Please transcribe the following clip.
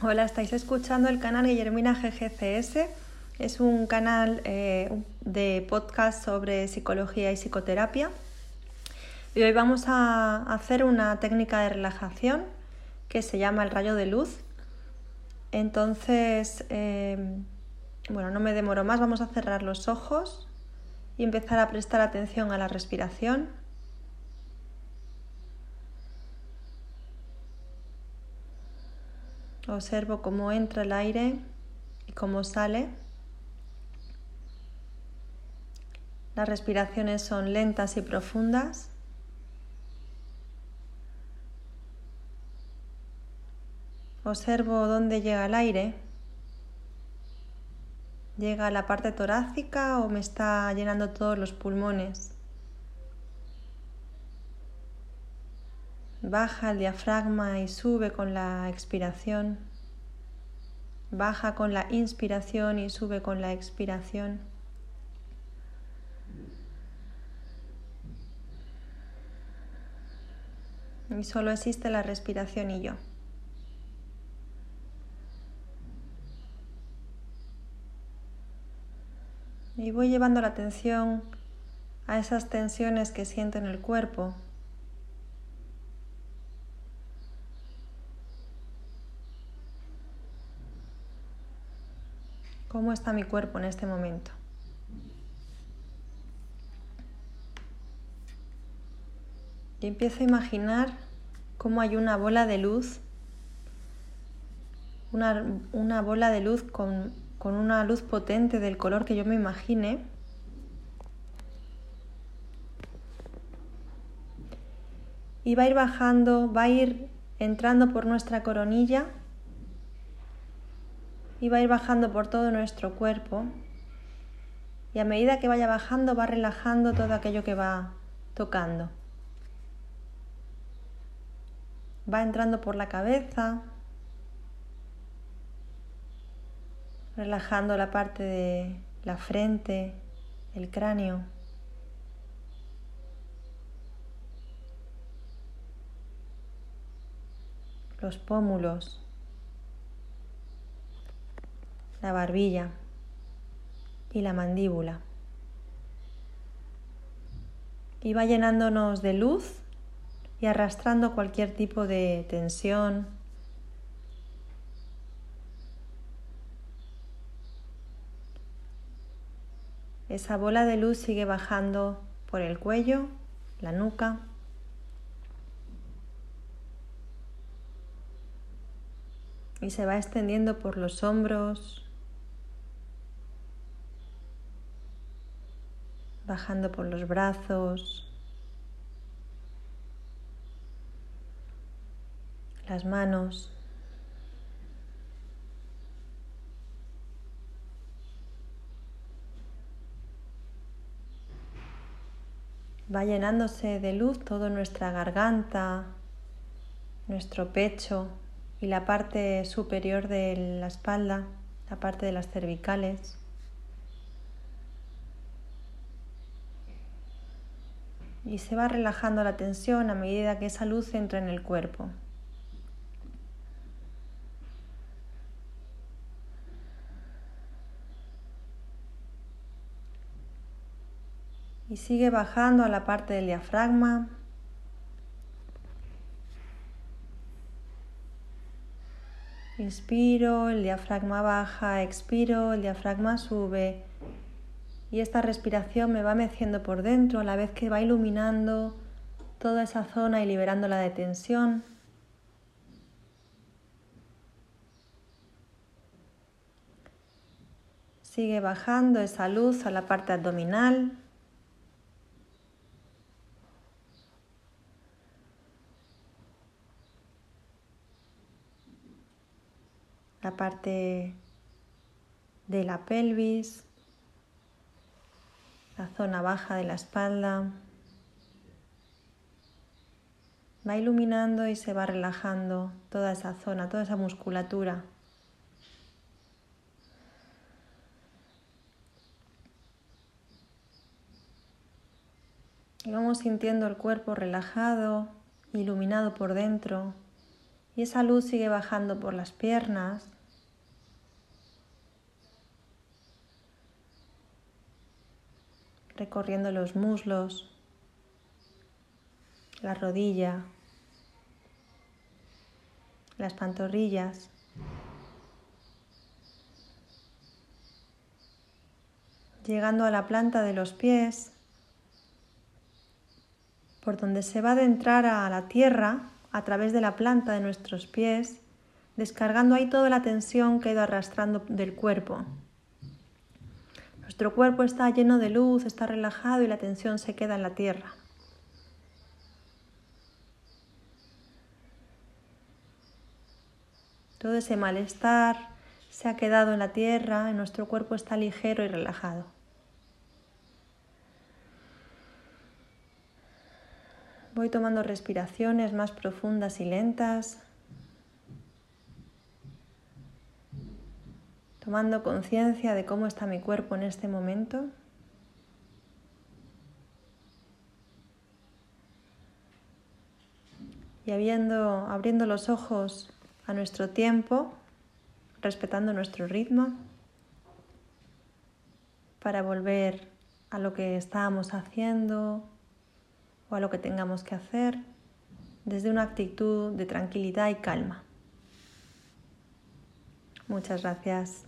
Hola, estáis escuchando el canal Guillermina GGCS. Es un canal eh, de podcast sobre psicología y psicoterapia. Y hoy vamos a hacer una técnica de relajación que se llama el rayo de luz. Entonces, em, bueno, no me demoro más, vamos a cerrar los ojos y empezar a prestar atención a la respiración. Observo cómo entra el aire y cómo sale. Las respiraciones son lentas y profundas. Observo dónde llega el aire. ¿Llega a la parte torácica o me está llenando todos los pulmones? Baja el diafragma y sube con la expiración. Baja con la inspiración y sube con la expiración. Y solo existe la respiración y yo. Y voy llevando la atención a esas tensiones que siento en el cuerpo, ¿Cómo está mi cuerpo en este momento? Y empiezo a imaginar cómo hay una bola de luz, una, bola de luz con, con una luz potente del color que yo me imagine. Y va a ir bajando, va a ir entrando por nuestra coronilla y va a ir bajando por todo nuestro cuerpo. Y a medida que vaya bajando va relajando todo aquello que va tocando. Va entrando por la cabeza, relajando la parte de la frente, el cráneo. Los pómulos la barbilla y la mandíbula. Y va llenándonos de luz y arrastrando cualquier tipo de tensión. Esa bola de luz sigue bajando por el cuello, la nuca, y se va extendiendo por los hombros, bajando por los brazos, las manos. Va llenándose de luz toda nuestra garganta, nuestro pecho y la parte superior de la espalda, la parte de las cervicales. Y se va relajando la tensión a medida que esa luz entra en el cuerpo. Y sigue bajando a la parte del diafragma. Inspiro, el diafragma baja, expiro, el diafragma sube y esta respiración me va meciendo por dentro a la vez que va iluminando toda esa zona y liberándola de tensión. Sigue bajando esa luz a la parte abdominal. La parte de la pelvis la zona baja de la espalda. Va iluminando y se va relajando toda esa zona, toda esa musculatura. Vamos sintiendo el cuerpo relajado, iluminado por dentro Y esa luz sigue bajando por las piernas. Recorriendo los muslos, la rodilla, las pantorrillas. Llegando a la planta de los pies, por donde se va a adentrar a la tierra a través de la planta de nuestros pies, descargando ahí toda la tensión que ha ido arrastrando del cuerpo. Nuestro cuerpo está lleno de luz, está relajado y la tensión se queda en la tierra. Todo ese malestar se ha quedado en la tierra, y nuestro cuerpo está ligero y relajado. Voy tomando respiraciones más profundas y lentas, tomando conciencia de cómo está mi cuerpo en este momento. Y habiendo, abriendo los ojos a nuestro tiempo, respetando nuestro ritmo, para volver a lo que estábamos haciendo, o a lo que tengamos que hacer desde una actitud de tranquilidad y calma. Muchas gracias.